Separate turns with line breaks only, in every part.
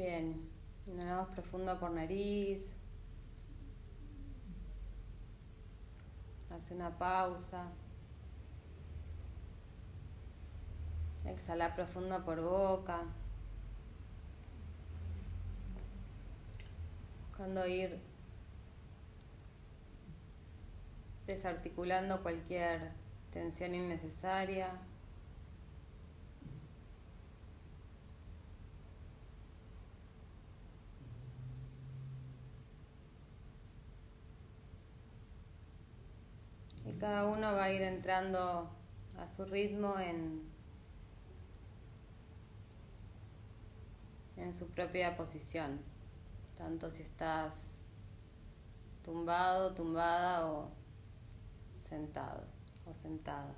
Bien, inhalamos profundo por nariz. Hace una pausa. Exhala profundo por boca. Buscando ir desarticulando cualquier tensión innecesaria. Y cada uno va a ir entrando a su ritmo en, en su propia posición, tanto si estás tumbado, tumbada o sentado o sentada.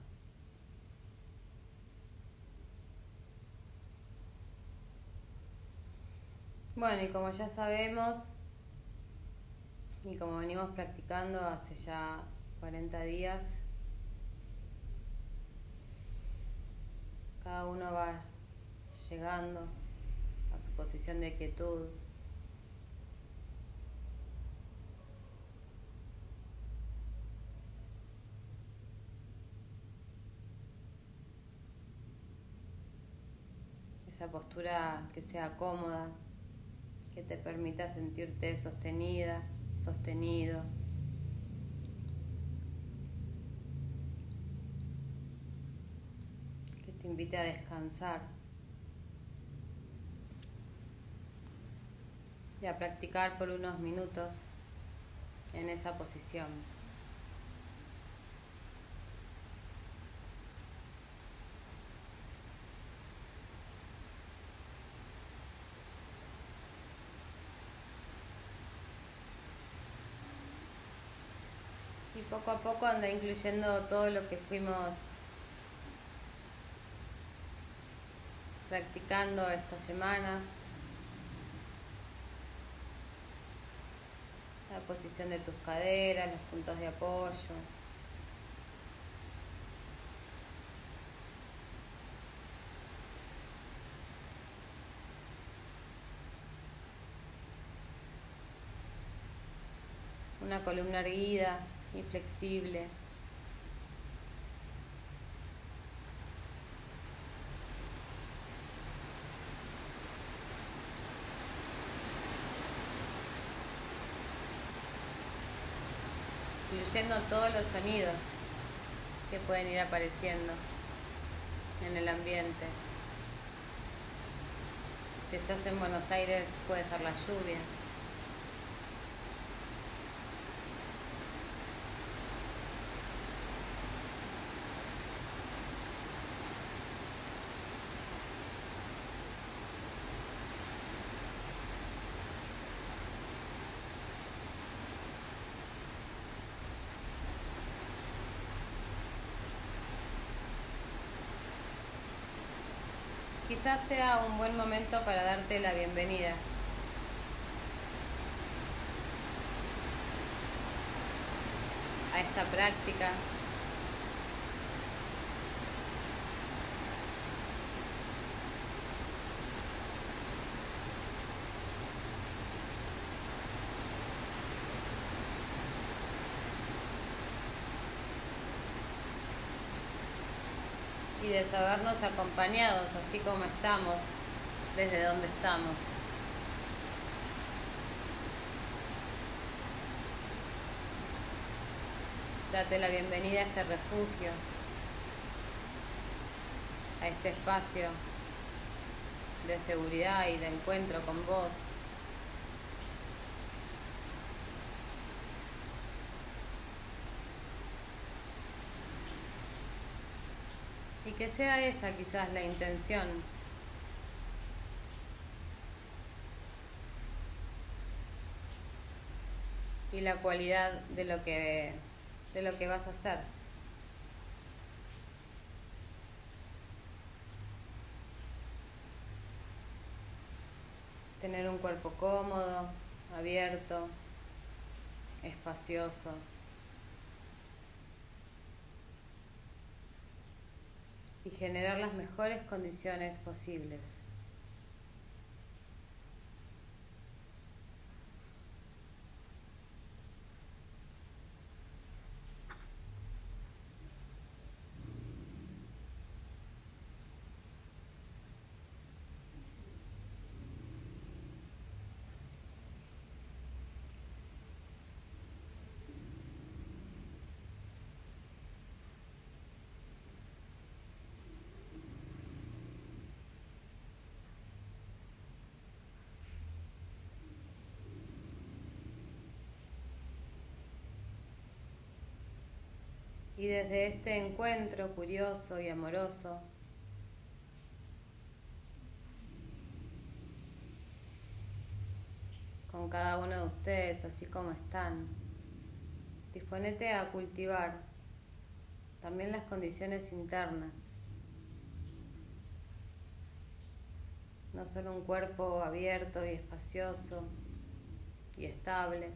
Bueno, y como ya sabemos, y como venimos practicando hace ya 40 días, cada uno va llegando a su posición de quietud. Esa postura que sea cómoda, que te permita sentirte sostenida, sostenido. Te invite a descansar. Y a practicar por unos minutos en esa posición. Y poco a poco anda incluyendo todo lo que fuimos practicando estas semanas. La posición de tus caderas, los puntos de apoyo. Una columna erguida y flexible. Incluyendo todos los sonidos que pueden ir apareciendo en el ambiente. Si estás en Buenos Aires puede ser la lluvia. Quizás sea un buen momento para darte la bienvenida. a esta práctica. De sabernos acompañados así como estamos, desde donde estamos. Date la bienvenida a este refugio, a este espacio de seguridad y de encuentro con vos. Y que sea esa quizás la intención. Y la cualidad de lo que, de lo que vas a hacer. Tener un cuerpo cómodo, abierto, espacioso. Y generar las mejores condiciones posibles. Y desde este encuentro curioso y amoroso, con cada uno de ustedes así como están, disponete a cultivar también las condiciones internas. No solo un cuerpo abierto y espacioso y estable,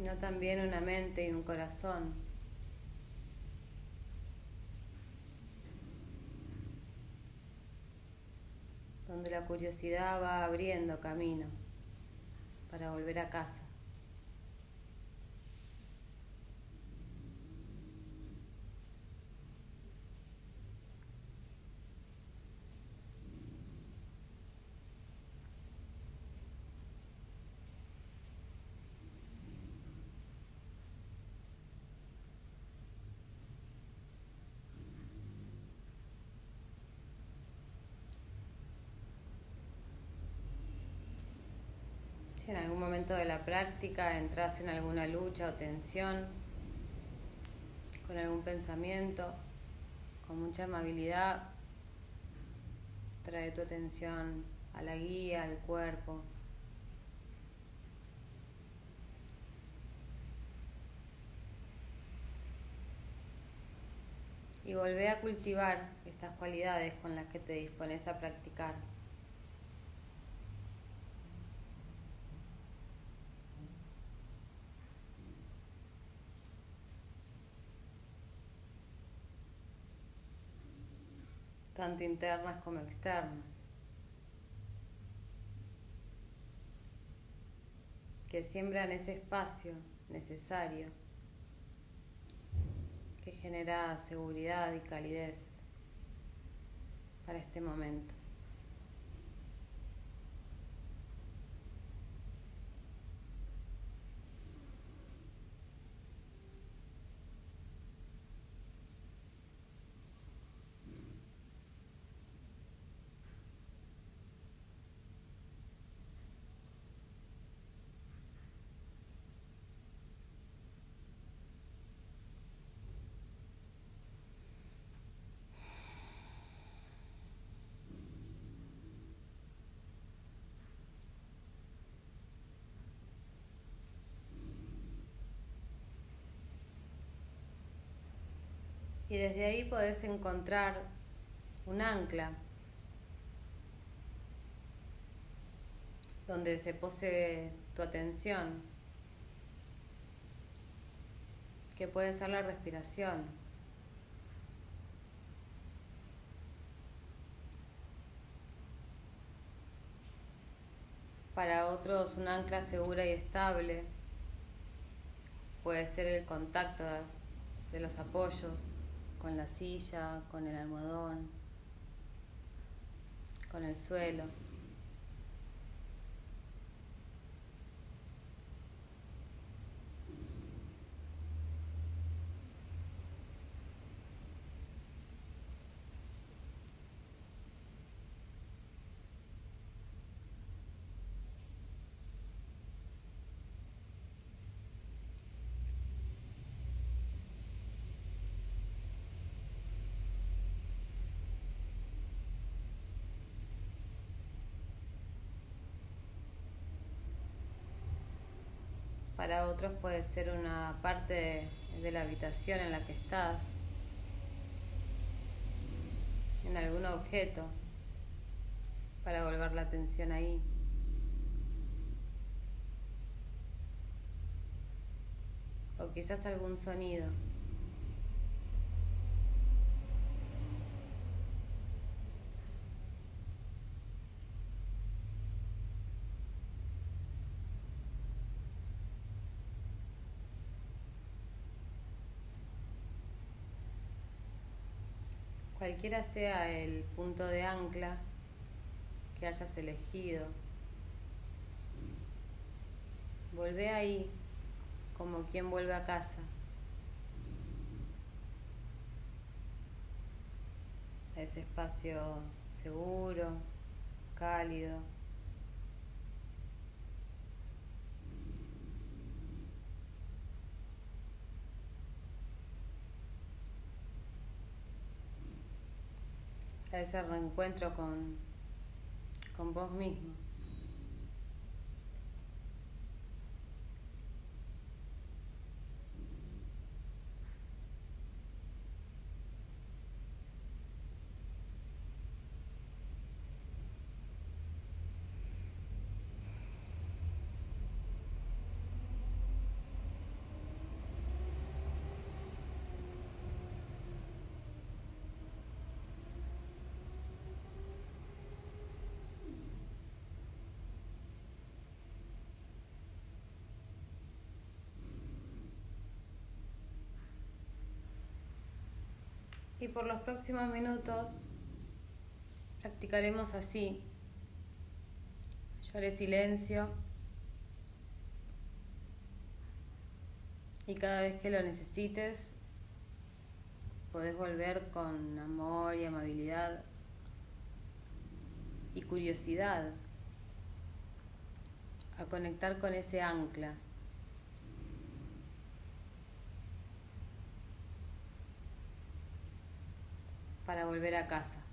sino también una mente y un corazón. donde la curiosidad va abriendo camino para volver a casa. En algún momento de la práctica entras en alguna lucha o tensión con algún pensamiento, con mucha amabilidad, trae tu atención a la guía, al cuerpo. Y volvé a cultivar estas cualidades con las que te dispones a practicar. Tanto internas como externas, que siembran ese espacio necesario que genera seguridad y calidez para este momento. Y desde ahí podés encontrar un ancla donde se pose tu atención, que puede ser la respiración. Para otros un ancla segura y estable puede ser el contacto de los apoyos con la silla, con el almohadón, con el suelo. Para otros puede ser una parte de, la habitación en la que estás, en algún objeto, para volver la atención ahí. O quizás algún sonido. Cualquiera sea el punto de ancla que hayas elegido, volvé ahí como quien vuelve a casa. A ese espacio seguro, cálido. A ese reencuentro con, con vos mismo. Y por los próximos minutos practicaremos así. Yo silencio. Y cada vez que lo necesites, podés volver con amor y amabilidad y curiosidad a conectar con ese ancla. Para volver a casa.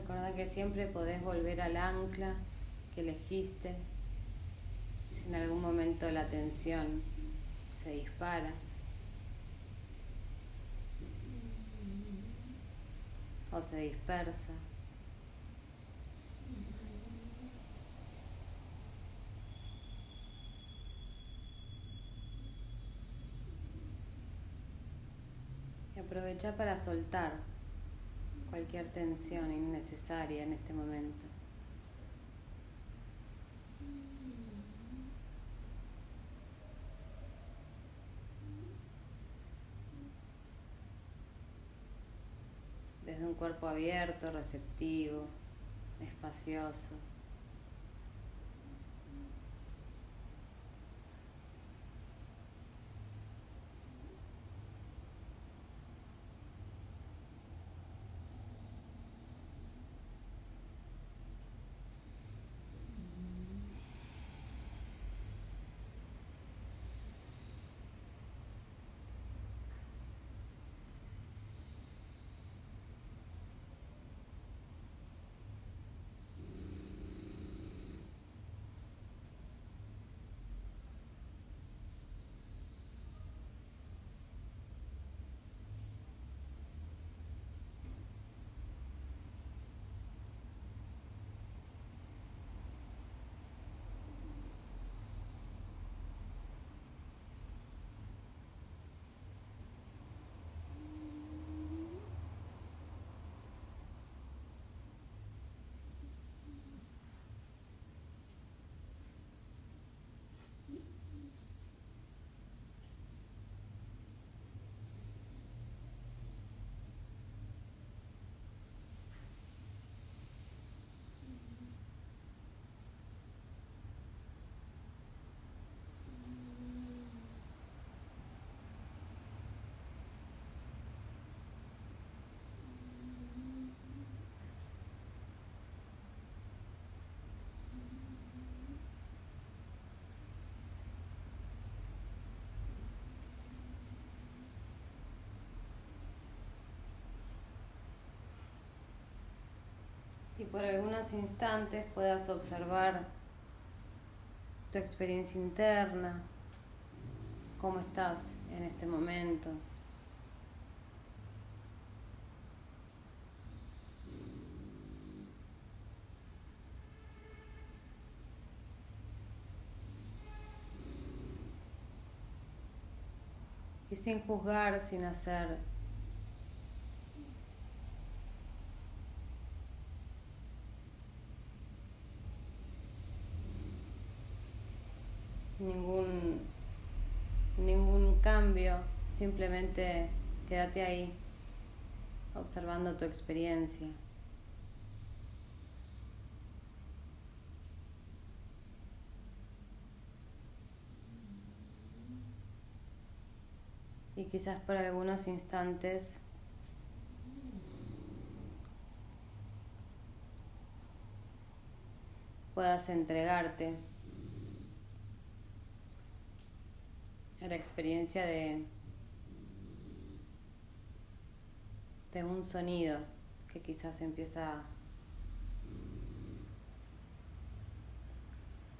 Recuerda que siempre podés volver al ancla que elegiste. Si en algún momento la tensión se dispara. O se dispersa. Aprovecha para soltar cualquier tensión innecesaria en este momento. Desde un cuerpo abierto, receptivo, espacioso. Por algunos instantes puedas observar tu experiencia interna, cómo estás en este momento. Y sin juzgar, sin hacer ningún, ningún cambio, simplemente quédate ahí observando tu experiencia. Y quizás por algunos instantes puedas entregarte la experiencia de, de un sonido que quizás empieza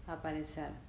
a aparecer.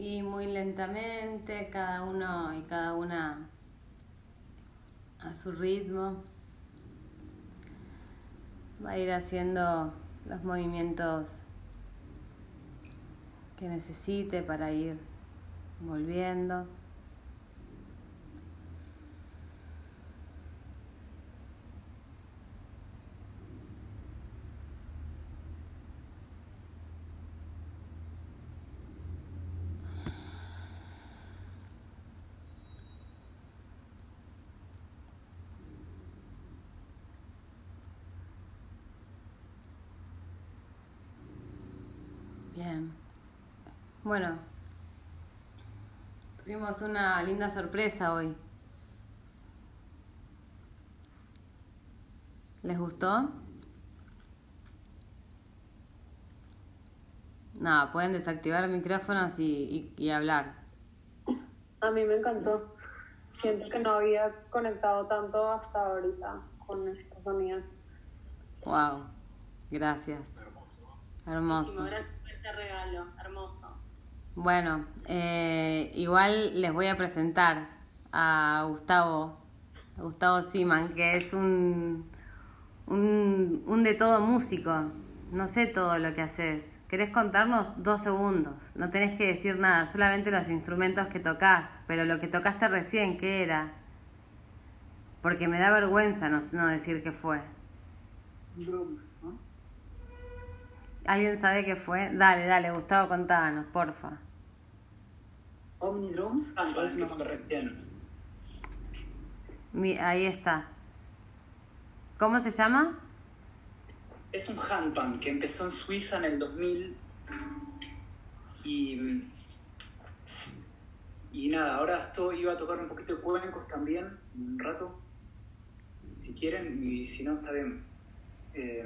Muy lentamente, cada uno y cada una a su ritmo. Va a ir haciendo los movimientos que necesite para ir volviendo. Bien. Bueno, tuvimos una linda sorpresa hoy. ¿Les gustó? No, pueden desactivar micrófonos y, y, y hablar.
A mí me encantó. Siento que no había conectado tanto hasta ahorita con estas amigas.
Wow, gracias. Hermoso.
Este regalo, hermoso.
Bueno, eh, igual les voy a presentar a Gustavo, a Gustavo Siman, que es un, un, un de todo músico. No sé todo lo que haces. ¿Querés contarnos dos segundos? No tenés que decir nada, solamente los instrumentos que tocas, pero lo que tocaste recién, ¿qué era? Porque me da vergüenza no, no decir qué fue.
Drums, ¿no?
¿Alguien sabe qué fue? Dale, dale, Gustavo, contanos, porfa.
Omnidrums.
Ah, recién.
Ahí está. ¿Cómo se llama?
Es un handpan que empezó en Suiza en el 2000 y, y nada, ahora estoy, iba a tocar un poquito de cuencos también, un rato, si quieren, y si no, está bien. Eh,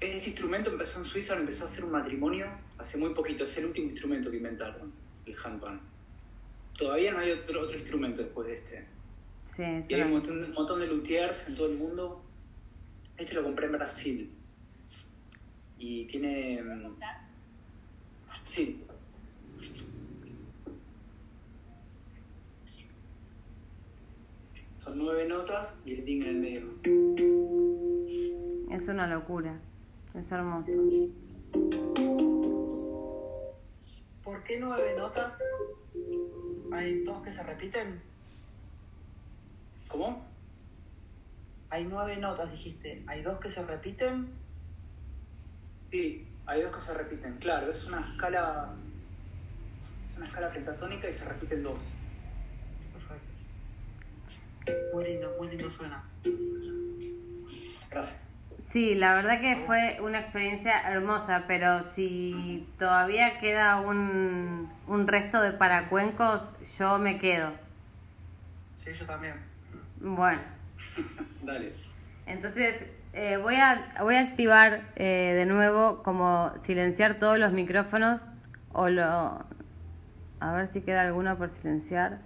este instrumento empezó en Suiza, lo empezó a hacer un matrimonio hace muy poquito, es el último instrumento que inventaron, el handpan. Todavía no hay otro, otro instrumento después de este.
Sí, es
Y hay un montón, un montón de luthiers en todo el mundo. Este lo compré en Brasil. Y tiene. mm, Sí. Son nueve notas y el ding en el medio.
es una locura. Es hermoso.
¿Por qué nueve notas? ¿Hay dos que se repiten?
¿Cómo?
Hay nueve notas, dijiste. ¿Hay dos que se repiten?
Sí, hay dos que se repiten. Claro, es una escala. Es una escala pentatónica y se repiten dos.
Perfecto. Muy lindo, muy lindo suena.
Gracias.
Sí, la verdad que fue una experiencia hermosa, pero si todavía queda un, un resto de paracuencos, yo me quedo.
Sí, yo también.
Bueno,
Dale.
entonces eh, voy, a, voy a activar eh, de nuevo como silenciar todos los micrófonos o lo... A ver si queda alguno por silenciar.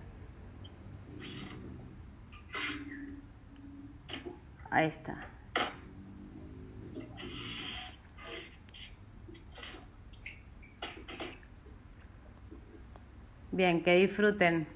Ahí está. Bien, que disfruten.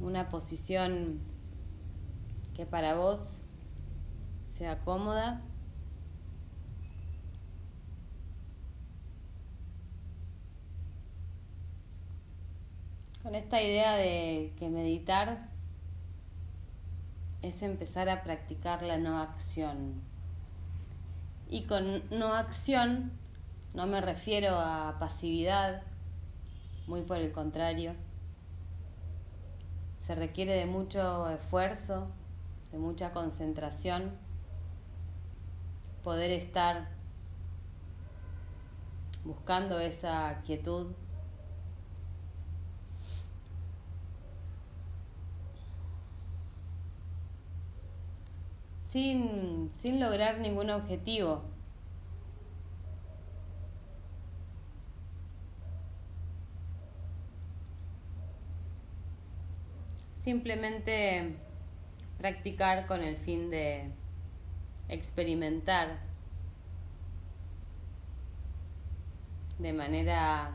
Una posición que para vos sea cómoda. Con esta idea de que meditar es empezar a practicar la no acción. Y con no acción no me refiero a pasividad, muy por el contrario. Se requiere de mucho esfuerzo, de mucha concentración, poder estar buscando esa quietud sin, sin lograr ningún objetivo. Simplemente practicar con el fin de experimentar de manera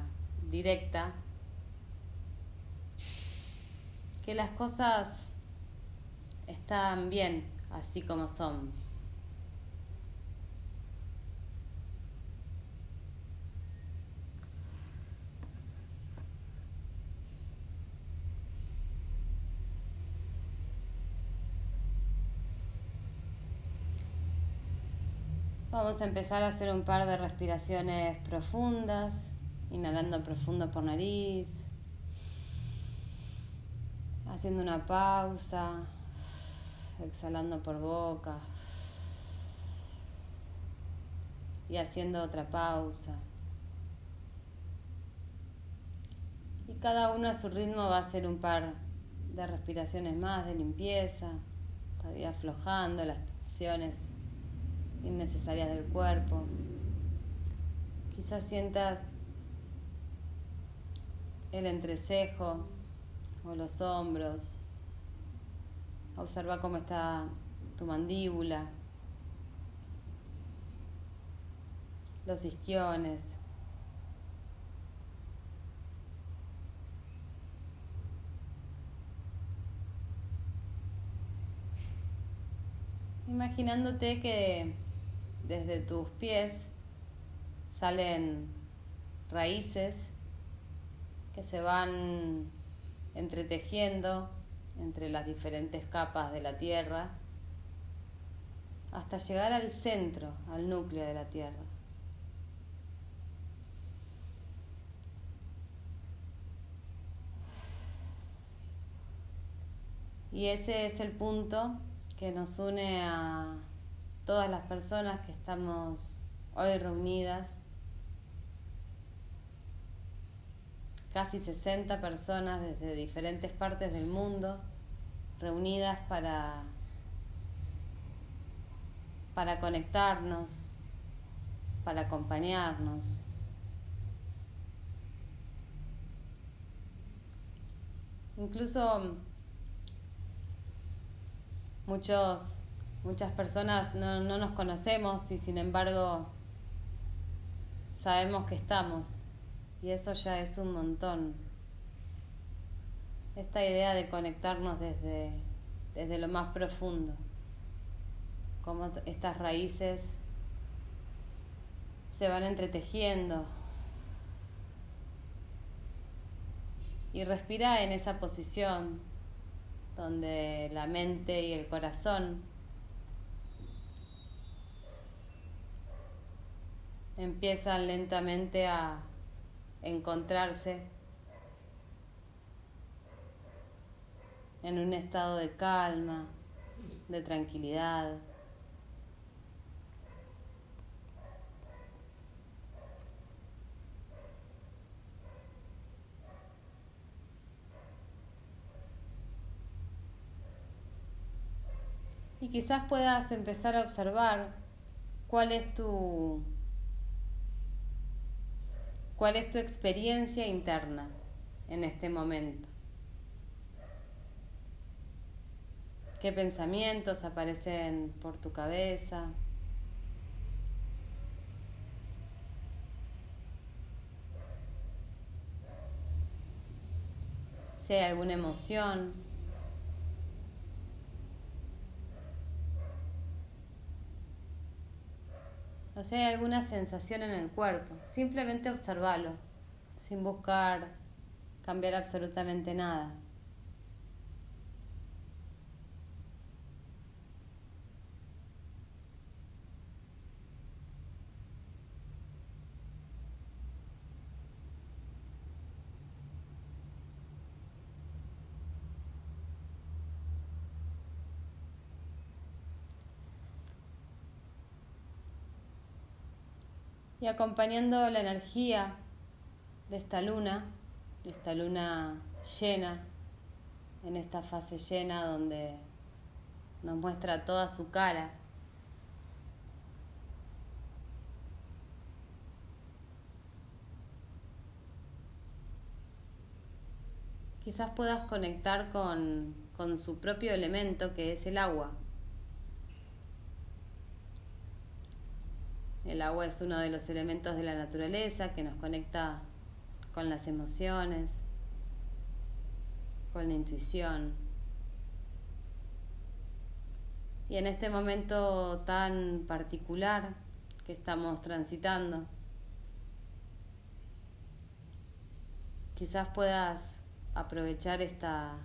directa que las cosas están bien así como son. Vamos a empezar a hacer un par de respiraciones profundas, inhalando profundo por nariz, haciendo una pausa, exhalando por boca y haciendo otra pausa. Y cada uno a su ritmo va a hacer un par de respiraciones más de limpieza, para ir aflojando las tensiones innecesarias del cuerpo. Quizás sientas el entrecejo o los hombros. Observa cómo está tu mandíbula, los isquiones. Imaginándote que desde tus pies salen raíces que se van entretejiendo entre las diferentes capas de la tierra hasta llegar al centro, al núcleo de la tierra. Y ese es el punto que nos une a todas las personas que estamos hoy reunidas, casi 60 personas desde diferentes partes del mundo reunidas para, para conectarnos, para acompañarnos. Incluso muchos Muchas personas no, no nos conocemos y sin embargo sabemos que estamos y eso ya es un montón. Esta idea de conectarnos desde, desde lo más profundo, como estas raíces se van entretejiendo. Y respira en esa posición donde la mente y el corazón empiezan lentamente a encontrarse en un estado de calma, de tranquilidad. Y quizás puedas empezar a observar cuál es tu ¿Cuál es tu experiencia interna en este momento? ¿Qué pensamientos aparecen por tu cabeza? Si hay alguna emoción o si hay alguna sensación en el cuerpo. Simplemente observarlo, sin buscar cambiar absolutamente nada. Y acompañando la energía de esta luna, de esta luna llena, en esta fase llena donde nos muestra toda su cara. quizás puedas conectar con, con su propio elemento que es el agua. El agua es uno de los elementos de la naturaleza que nos conecta con las emociones, con la intuición. Y en este momento tan particular que estamos transitando, quizás puedas aprovechar esta,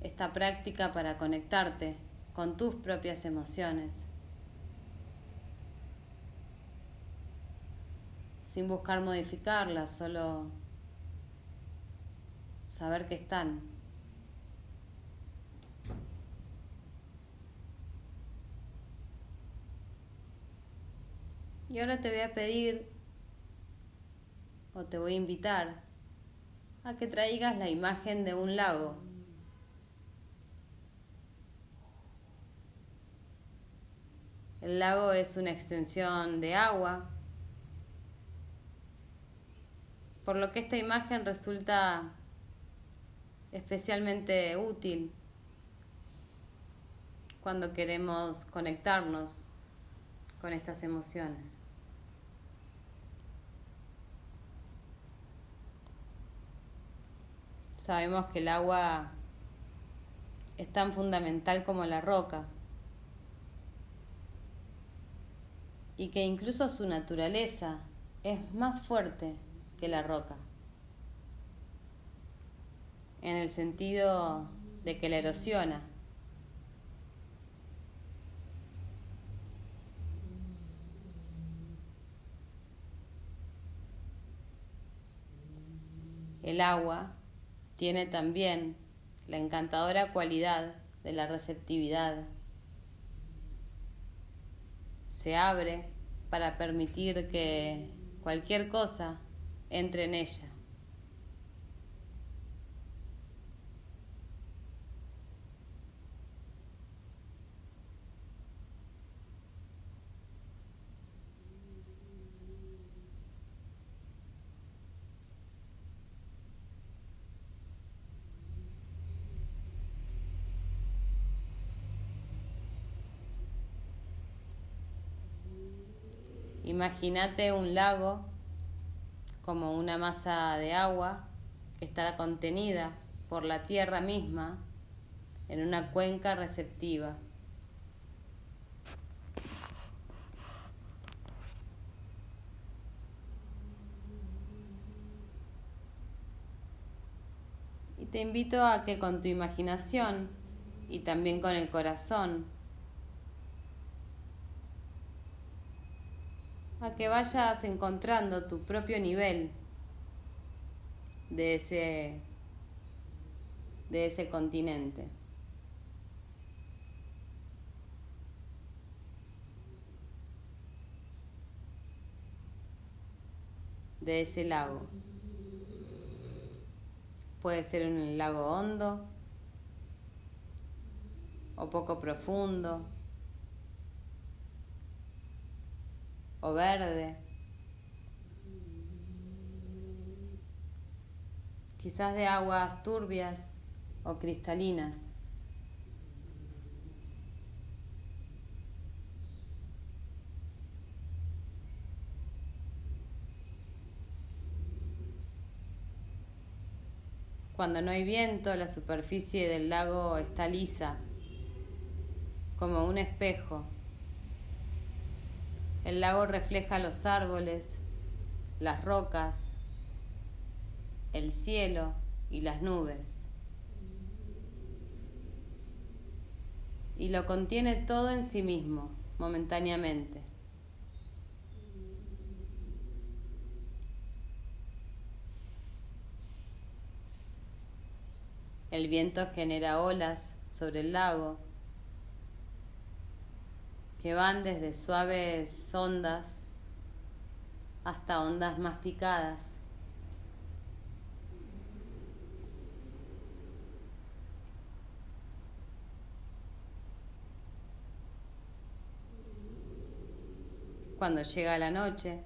esta práctica para conectarte con tus propias emociones, sin buscar modificarlas, solo saber que están. Y ahora te voy a pedir o te voy a invitar a que traigas la imagen de un lago. El lago es una extensión de agua, por lo que esta imagen resulta especialmente útil cuando queremos conectarnos con estas emociones. Sabemos que el agua es tan fundamental como la roca y que incluso su naturaleza es más fuerte que la roca, en el sentido de que la erosiona. El agua tiene también la encantadora cualidad de la receptividad. Se abre para permitir que cualquier cosa entre en ella. Imagínate un lago como una masa de agua que está contenida por la tierra misma en una cuenca receptiva. Y te invito a que con tu imaginación y también con el corazón a que vayas encontrando tu propio nivel de ese, de ese continente. de ese lago. Puede ser un lago hondo o poco profundo. O verde. Quizás de aguas turbias o cristalinas. Cuando no hay viento, la superficie del lago está lisa, como un espejo. El lago refleja los árboles, las rocas, el cielo y las nubes. Y lo contiene todo en sí mismo, momentáneamente. El viento genera olas sobre el lago que van desde suaves ondas hasta ondas más picadas. Cuando llega la noche,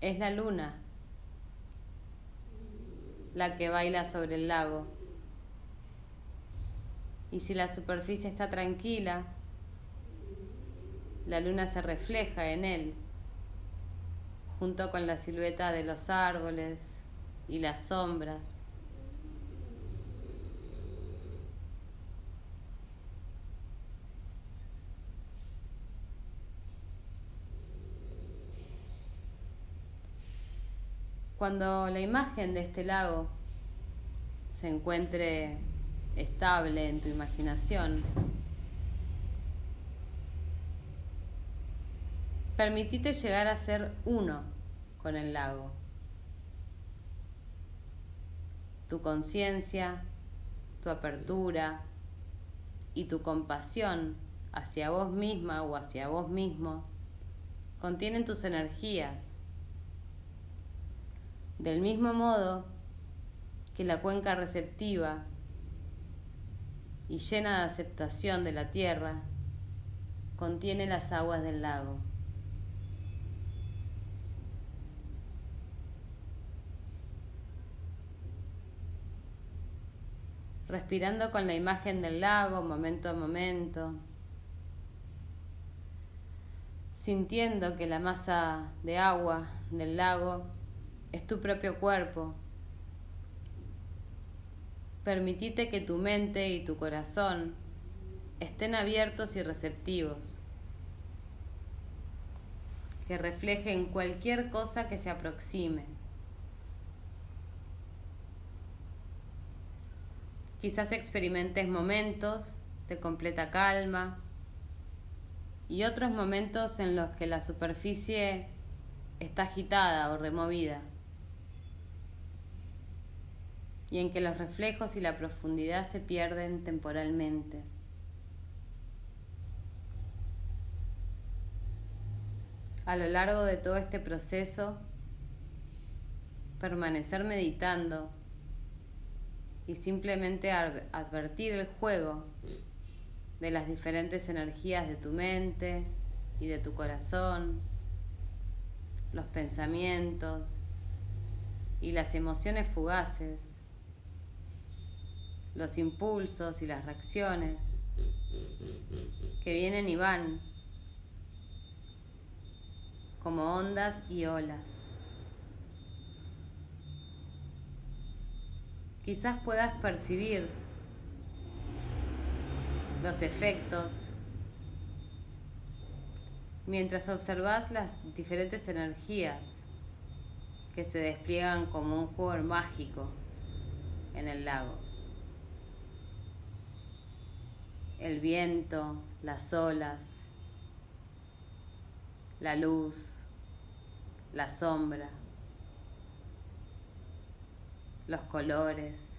es la luna la que baila sobre el lago. Y si la superficie está tranquila, la luna se refleja en él, junto con la silueta de los árboles y las sombras. Cuando la imagen de este lago se encuentre estable en tu imaginación, permitite llegar a ser uno con el lago. Tu conciencia, tu apertura y tu compasión hacia vos misma o hacia vos mismo contienen tus energías del mismo modo que la cuenca receptiva y llena de aceptación de la tierra contiene las aguas del lago. Respirando con la imagen del lago momento a momento, sintiendo que la masa de agua del lago es tu propio cuerpo. Permitite que tu mente y tu corazón estén abiertos y receptivos, que reflejen cualquier cosa que se aproxime. Quizás experimentes momentos de completa calma y otros momentos en los que la superficie está agitada o removida y en que los reflejos y la profundidad se pierden temporalmente. A lo largo de todo este proceso, permanecer meditando y simplemente advertir el juego de las diferentes energías de tu mente y de tu corazón, los pensamientos y las emociones fugaces los impulsos y las reacciones que vienen y van como ondas y olas. Quizás puedas percibir los efectos mientras observas las diferentes energías que se despliegan como un juego mágico en el lago. el viento, las olas, la luz, la sombra, los colores.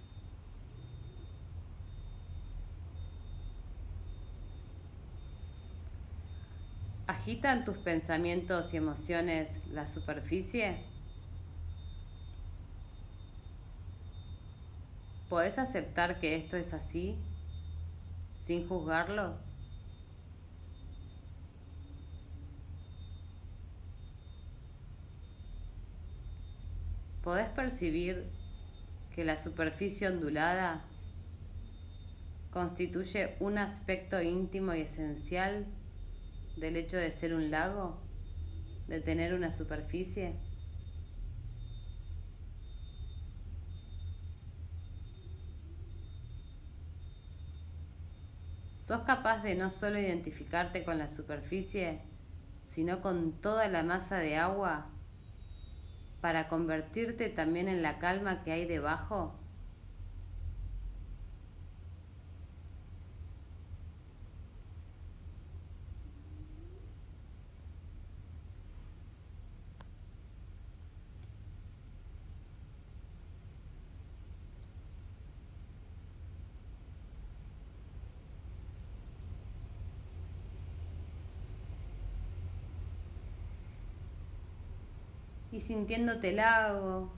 ¿Agitan tus pensamientos y emociones la superficie? ¿Podés aceptar que esto es así? sin juzgarlo? ¿Podés percibir que la superficie ondulada constituye un aspecto íntimo y esencial del hecho de ser un lago, de tener una superficie? ¿Sos capaz de no solo identificarte con la superficie, sino con toda la masa de agua para convertirte también en la calma que hay debajo? Sintiéndote lago,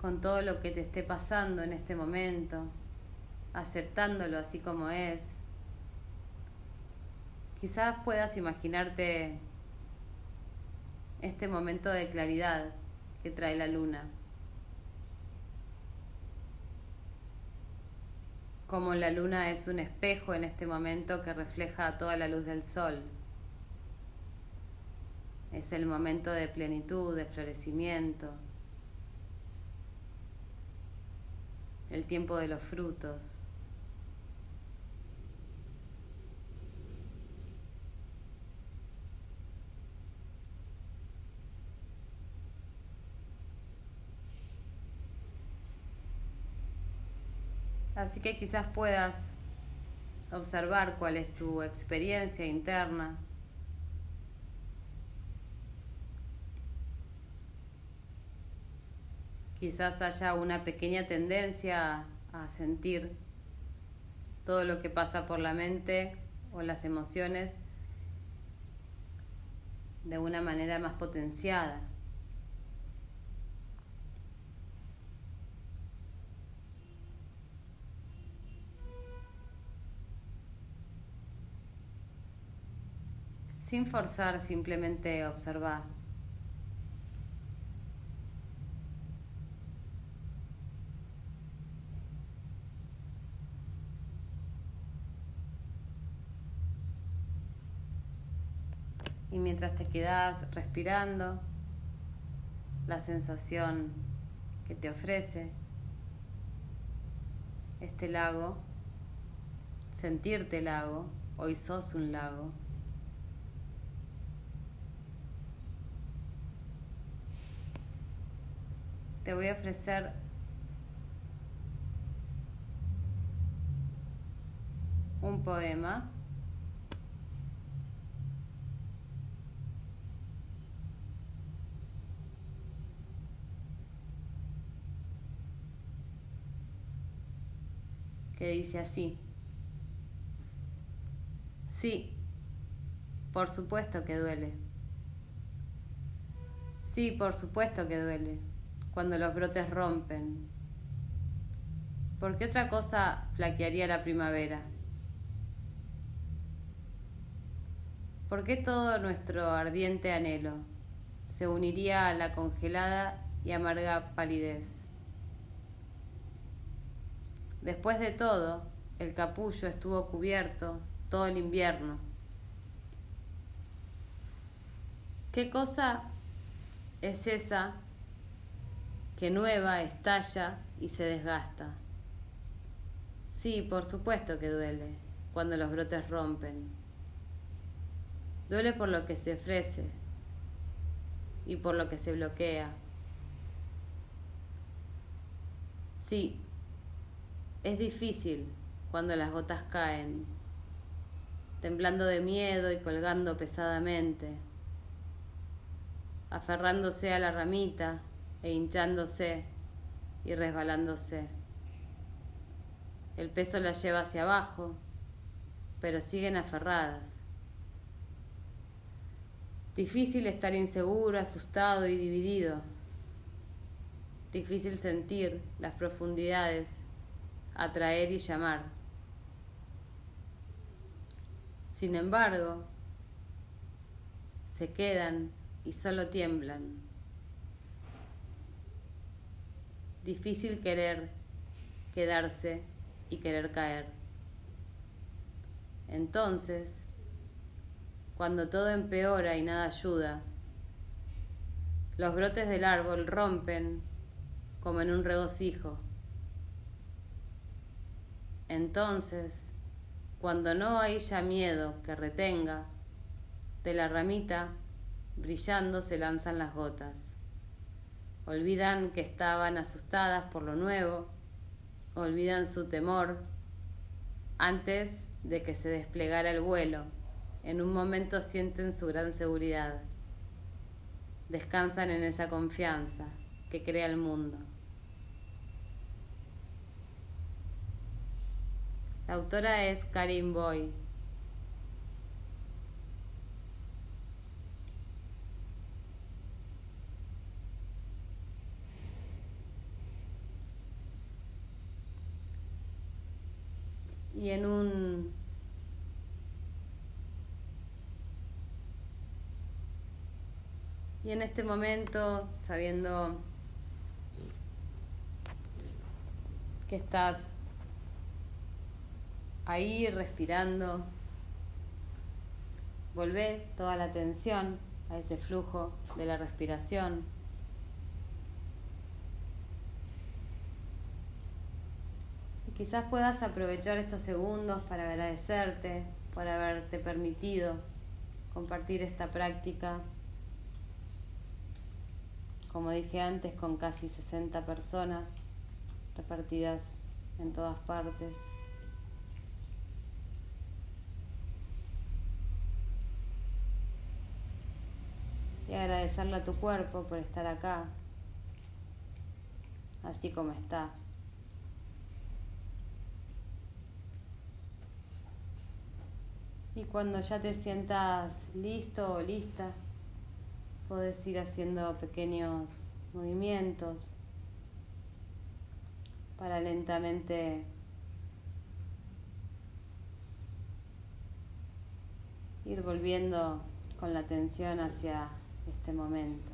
con todo lo que te esté pasando en este momento, aceptándolo así como es. Quizás puedas imaginarte este momento de claridad que trae la luna. como la luna es un espejo en este momento que refleja toda la luz del sol. Es el momento de plenitud, de florecimiento, el tiempo de los frutos. Así que quizás puedas observar cuál es tu experiencia interna. Quizás haya una pequeña tendencia a sentir todo lo que pasa por la mente o las emociones de una manera más potenciada. Sin forzar, simplemente observar. Y mientras te quedas respirando, la sensación que te ofrece este lago, sentirte lago, hoy sos un lago. te voy a ofrecer un poema que dice así. Sí, por supuesto que duele. Sí, por supuesto que duele cuando los brotes rompen. ¿Por qué otra cosa flaquearía la primavera? ¿Por qué todo nuestro ardiente anhelo se uniría a la congelada y amarga palidez? Después de todo, el capullo estuvo cubierto todo el invierno. ¿Qué cosa es esa que nueva estalla y se desgasta. Sí, por supuesto que duele cuando los brotes rompen. Duele por lo que se ofrece y por lo que se bloquea. Sí, es difícil cuando las gotas caen, temblando de miedo y colgando pesadamente, aferrándose a la ramita e hinchándose y resbalándose. El peso la lleva hacia abajo, pero siguen aferradas. Difícil estar inseguro, asustado y dividido. Difícil sentir las profundidades, atraer y llamar. Sin embargo, se quedan y solo tiemblan. Difícil querer quedarse y querer caer. Entonces, cuando todo empeora y nada ayuda, los brotes del árbol rompen como en un regocijo. Entonces, cuando no hay ya miedo que retenga, de la ramita brillando se lanzan las gotas. Olvidan que estaban asustadas por lo nuevo, olvidan su temor antes de que se desplegara el vuelo. En un momento sienten su gran seguridad. Descansan en esa confianza que crea el mundo. La autora es Karin Boy. y en un y en este momento sabiendo que estás ahí respirando. Volvé toda la atención a ese flujo de la respiración. Y quizás puedas aprovechar estos segundos para agradecerte por haberte permitido compartir esta práctica, como dije antes, con casi 60 personas repartidas en todas partes. Y agradecerle a tu cuerpo por estar acá, así como está. Y cuando ya te sientas listo o lista, puedes ir haciendo pequeños movimientos para lentamente ir volviendo con la atención hacia este momento.